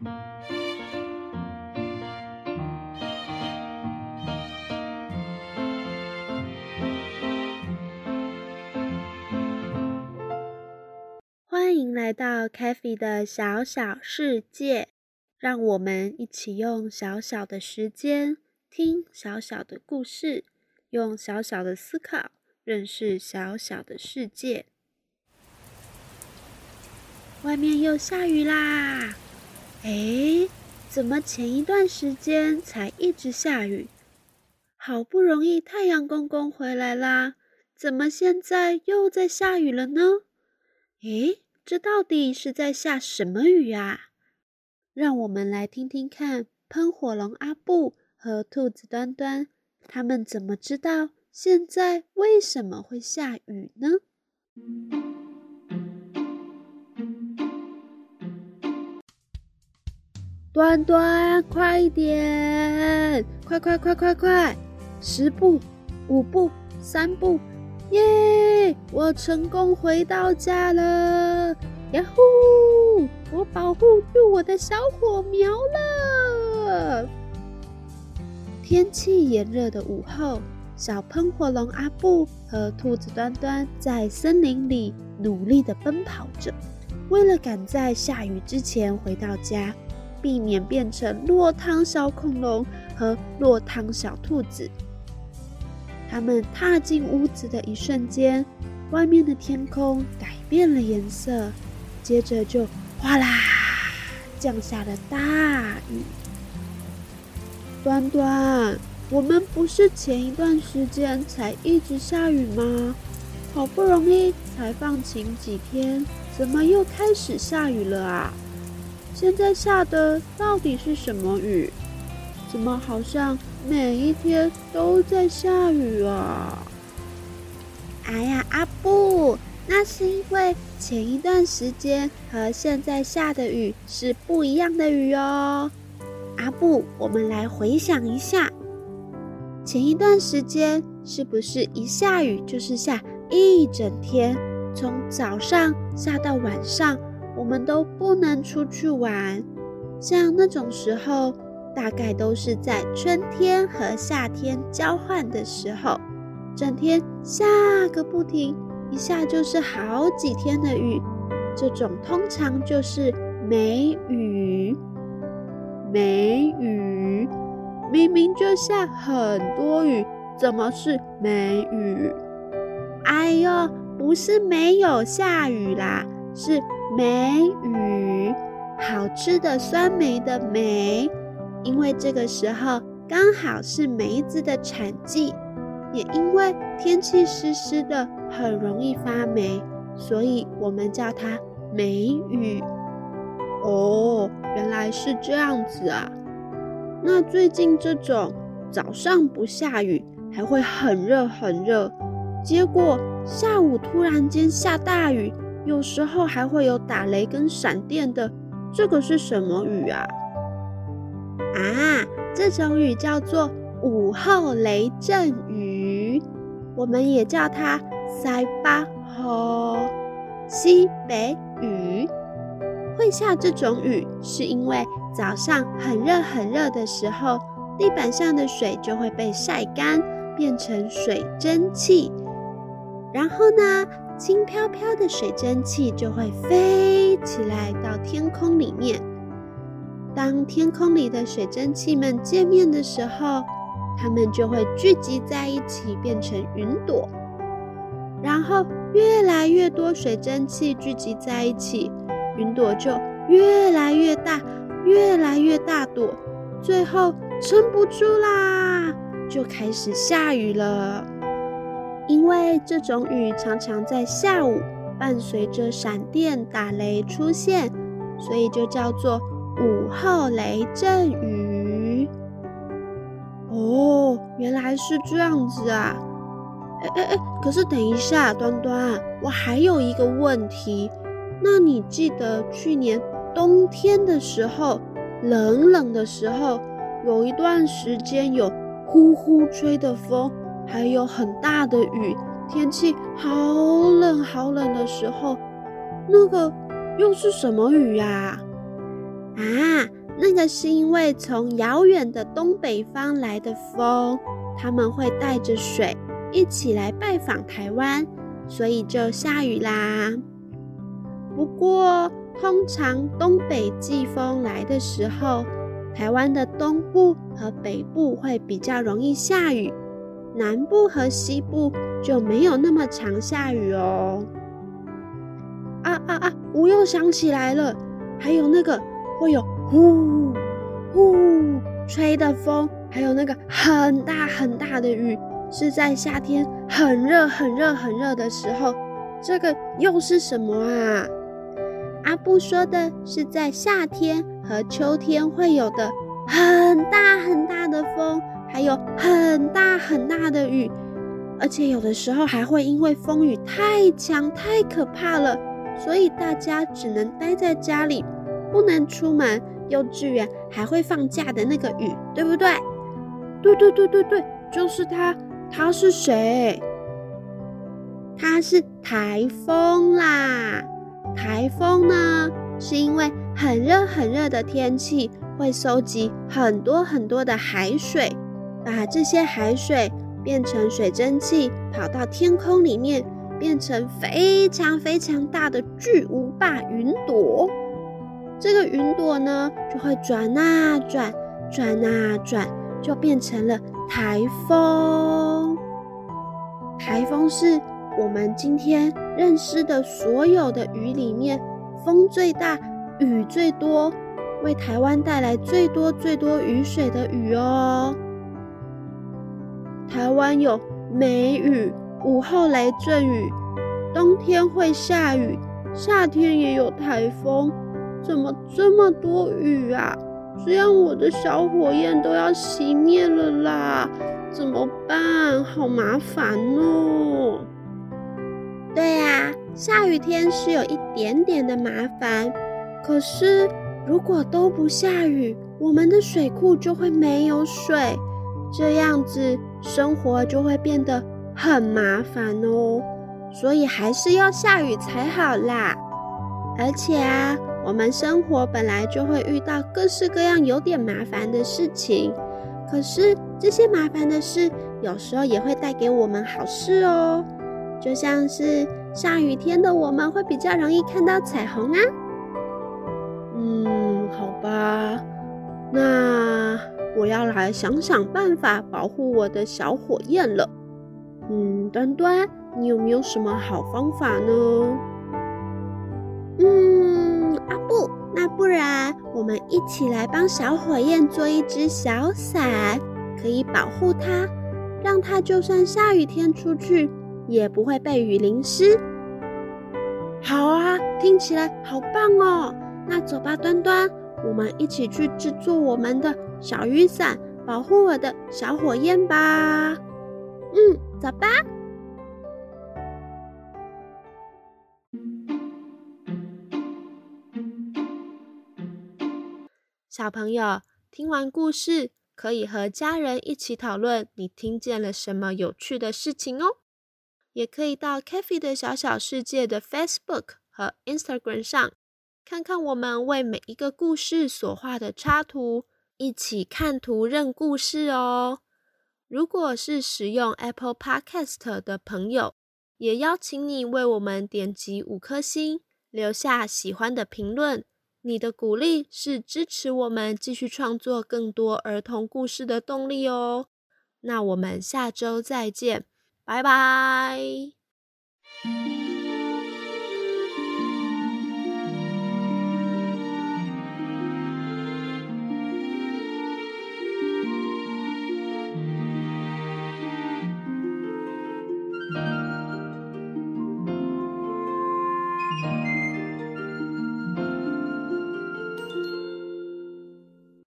欢迎来到 k a f e 的小小世界，让我们一起用小小的时间听小小的故事，用小小的思考认识小小的世界。外面又下雨啦！哎，怎么前一段时间才一直下雨？好不容易太阳公公回来啦，怎么现在又在下雨了呢？诶，这到底是在下什么雨啊？让我们来听听看，喷火龙阿布和兔子端端他们怎么知道现在为什么会下雨呢？端端，快一点！快快快快快！十步，五步，三步，耶！我成功回到家了！呀呼！我保护住我的小火苗了。天气炎热的午后，小喷火龙阿布和兔子端端在森林里努力的奔跑着，为了赶在下雨之前回到家。避免变成落汤小恐龙和落汤小兔子。他们踏进屋子的一瞬间，外面的天空改变了颜色，接着就哗啦降下了大雨。端端，我们不是前一段时间才一直下雨吗？好不容易才放晴几天，怎么又开始下雨了啊？现在下的到底是什么雨？怎么好像每一天都在下雨啊？哎呀，阿布，那是因为前一段时间和现在下的雨是不一样的雨哦。阿布，我们来回想一下，前一段时间是不是一下雨就是下一整天，从早上下到晚上？我们都不能出去玩，像那种时候，大概都是在春天和夏天交换的时候，整天下个不停，一下就是好几天的雨，这种通常就是梅雨。梅雨明明就下很多雨，怎么是梅雨？哎呦，不是没有下雨啦，是。梅雨，好吃的酸梅的梅，因为这个时候刚好是梅子的产季，也因为天气湿湿的，很容易发霉，所以我们叫它梅雨。哦，原来是这样子啊！那最近这种早上不下雨，还会很热很热，结果下午突然间下大雨。有时候还会有打雷跟闪电的，这个是什么雨啊？啊，这种雨叫做午后雷阵雨，我们也叫它塞巴河西北雨。会下这种雨，是因为早上很热很热的时候，地板上的水就会被晒干，变成水蒸气，然后呢？轻飘飘的水蒸气就会飞起来到天空里面。当天空里的水蒸气们见面的时候，它们就会聚集在一起，变成云朵。然后越来越多水蒸气聚集在一起，云朵就越来越大，越来越大朵，最后撑不住啦，就开始下雨了。因为这种雨常常在下午伴随着闪电打雷出现，所以就叫做午后雷阵雨。哦，原来是这样子啊！哎哎哎，可是等一下，端端，我还有一个问题。那你记得去年冬天的时候，冷冷的时候，有一段时间有呼呼吹的风？还有很大的雨，天气好冷好冷的时候，那个又是什么雨呀？啊，那个是因为从遥远的东北方来的风，他们会带着水一起来拜访台湾，所以就下雨啦。不过，通常东北季风来的时候，台湾的东部和北部会比较容易下雨，南部和西部就没有那么常下雨哦。啊啊啊！我又想起来了，还有那个会有呼呼吹的风，还有那个很大很大的雨，是在夏天很热很热很热的时候。这个又是什么啊？阿布说的是在夏天和秋天会有的很大很大的风，还有很大很大的雨，而且有的时候还会因为风雨太强太可怕了。所以大家只能待在家里，不能出门。幼稚园还会放假的那个雨，对不对？对对对对对，就是他。他是谁？他是台风啦。台风呢，是因为很热很热的天气，会收集很多很多的海水，把这些海水变成水蒸气，跑到天空里面。变成非常非常大的巨无霸云朵，这个云朵呢就会转啊转，转啊转，就变成了台风。台风是我们今天认识的所有的雨里面风最大、雨最多、为台湾带来最多最多雨水的雨哦。台湾有梅雨。午后雷阵雨，冬天会下雨，夏天也有台风，怎么这么多雨啊？这样我的小火焰都要熄灭了啦，怎么办？好麻烦哦。对呀，下雨天是有一点点的麻烦，可是如果都不下雨，我们的水库就会没有水，这样子生活就会变得。很麻烦哦，所以还是要下雨才好啦。而且啊，我们生活本来就会遇到各式各样有点麻烦的事情，可是这些麻烦的事有时候也会带给我们好事哦。就像是下雨天的我们会比较容易看到彩虹啊。嗯，好吧，那我要来想想办法保护我的小火焰了。嗯，端端，你有没有什么好方法呢？嗯，阿布，那不然我们一起来帮小火焰做一只小伞，可以保护它，让它就算下雨天出去也不会被雨淋湿。好啊，听起来好棒哦！那走吧，端端，我们一起去制作我们的小雨伞，保护我的小火焰吧。嗯。走吧，小朋友，听完故事可以和家人一起讨论你听见了什么有趣的事情哦。也可以到 k a f e 的小小世界的 Facebook 和 Instagram 上，看看我们为每一个故事所画的插图，一起看图认故事哦。如果是使用 Apple Podcast 的朋友，也邀请你为我们点击五颗星，留下喜欢的评论。你的鼓励是支持我们继续创作更多儿童故事的动力哦。那我们下周再见，拜拜。